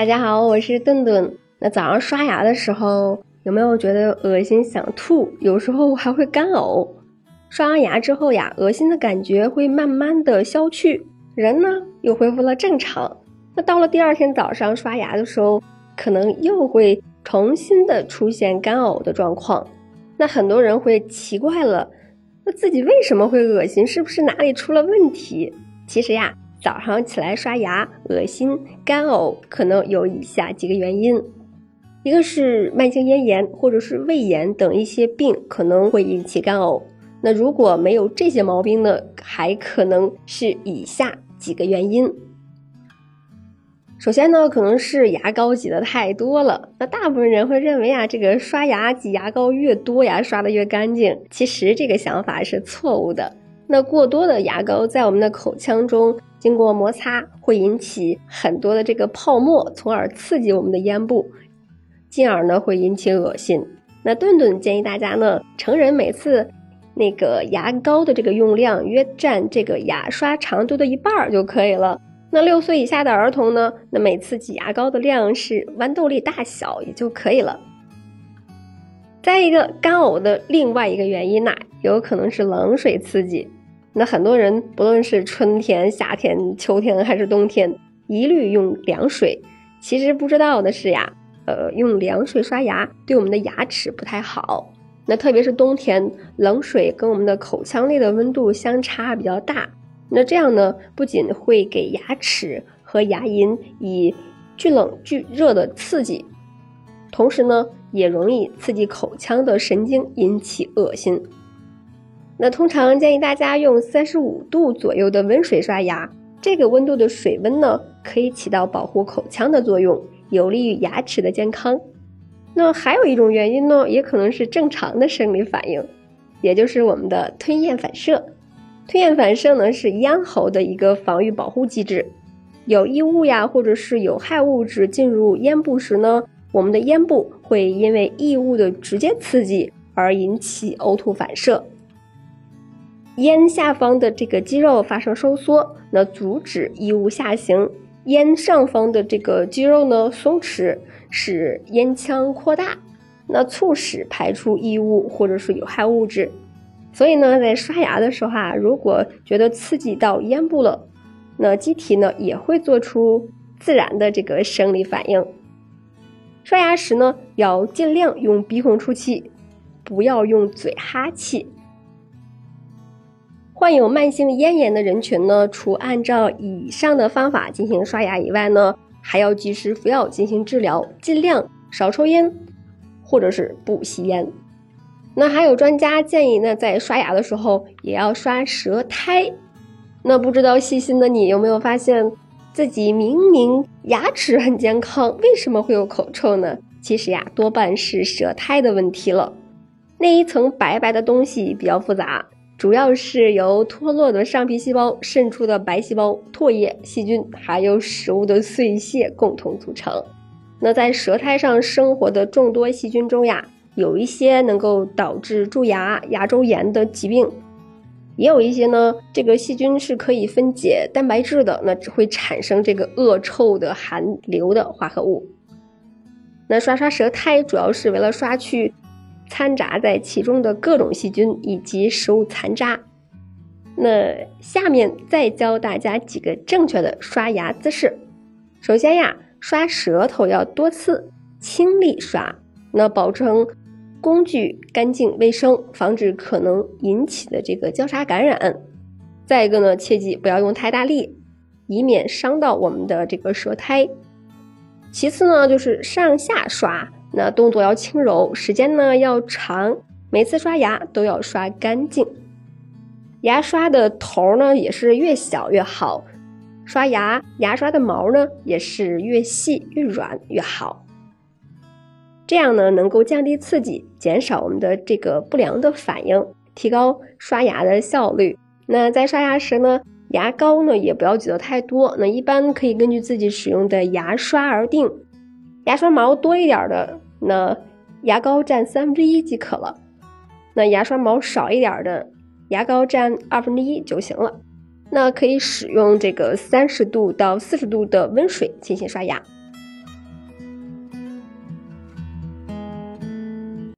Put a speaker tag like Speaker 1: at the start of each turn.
Speaker 1: 大家好，我是顿顿。那早上刷牙的时候，有没有觉得恶心想吐？有时候还会干呕。刷完牙之后呀，恶心的感觉会慢慢的消去，人呢又恢复了正常。那到了第二天早上刷牙的时候，可能又会重新的出现干呕的状况。那很多人会奇怪了，那自己为什么会恶心？是不是哪里出了问题？其实呀。早上起来刷牙，恶心、干呕，可能有以下几个原因：一个是慢性咽炎或者是胃炎等一些病可能会引起干呕。那如果没有这些毛病呢，还可能是以下几个原因。首先呢，可能是牙膏挤的太多了。那大部分人会认为啊，这个刷牙挤牙膏越多，牙刷的越干净。其实这个想法是错误的。那过多的牙膏在我们的口腔中。经过摩擦会引起很多的这个泡沫，从而刺激我们的咽部，进而呢会引起恶心。那顿顿建议大家呢，成人每次那个牙膏的这个用量约占这个牙刷长度的一半儿就可以了。那六岁以下的儿童呢，那每次挤牙膏的量是豌豆粒大小也就可以了。再一个干呕的另外一个原因呐，有可能是冷水刺激。那很多人不论是春天、夏天、秋天还是冬天，一律用凉水。其实不知道的是呀，呃，用凉水刷牙对我们的牙齿不太好。那特别是冬天，冷水跟我们的口腔内的温度相差比较大。那这样呢，不仅会给牙齿和牙龈以巨冷巨热的刺激，同时呢，也容易刺激口腔的神经，引起恶心。那通常建议大家用三十五度左右的温水刷牙，这个温度的水温呢，可以起到保护口腔的作用，有利于牙齿的健康。那还有一种原因呢，也可能是正常的生理反应，也就是我们的吞咽反射。吞咽反射呢，是咽喉的一个防御保护机制。有异物呀，或者是有害物质进入咽部时呢，我们的咽部会因为异物的直接刺激而引起呕吐反射。咽下方的这个肌肉发生收缩，那阻止异物下行；咽上方的这个肌肉呢松弛，使咽腔扩大，那促使排出异物或者是有害物质。所以呢，在刷牙的时候啊，如果觉得刺激到咽部了，那机体呢也会做出自然的这个生理反应。刷牙时呢，要尽量用鼻孔出气，不要用嘴哈气。患有慢性咽炎的人群呢，除按照以上的方法进行刷牙以外呢，还要及时服药进行治疗，尽量少抽烟，或者是不吸烟。那还有专家建议呢，在刷牙的时候也要刷舌苔。那不知道细心的你有没有发现，自己明明牙齿很健康，为什么会有口臭呢？其实呀，多半是舌苔的问题了。那一层白白的东西比较复杂。主要是由脱落的上皮细胞渗出的白细胞、唾液、细菌，还有食物的碎屑共同组成。那在舌苔上生活的众多细菌中呀，有一些能够导致蛀牙、牙周炎的疾病，也有一些呢，这个细菌是可以分解蛋白质的，那只会产生这个恶臭的含硫的化合物。那刷刷舌苔主要是为了刷去。掺杂在其中的各种细菌以及食物残渣。那下面再教大家几个正确的刷牙姿势。首先呀，刷舌头要多次，轻力刷，那保证工具干净卫生，防止可能引起的这个交叉感染。再一个呢，切记不要用太大力，以免伤到我们的这个舌苔。其次呢，就是上下刷。那动作要轻柔，时间呢要长，每次刷牙都要刷干净。牙刷的头呢也是越小越好，刷牙牙刷的毛呢也是越细越软越好。这样呢能够降低刺激，减少我们的这个不良的反应，提高刷牙的效率。那在刷牙时呢，牙膏呢也不要挤得太多，那一般可以根据自己使用的牙刷而定。牙刷毛多一点的，那牙膏占三分之一即可了；那牙刷毛少一点的，牙膏占二分之一就行了。那可以使用这个三十度到四十度的温水进行刷牙。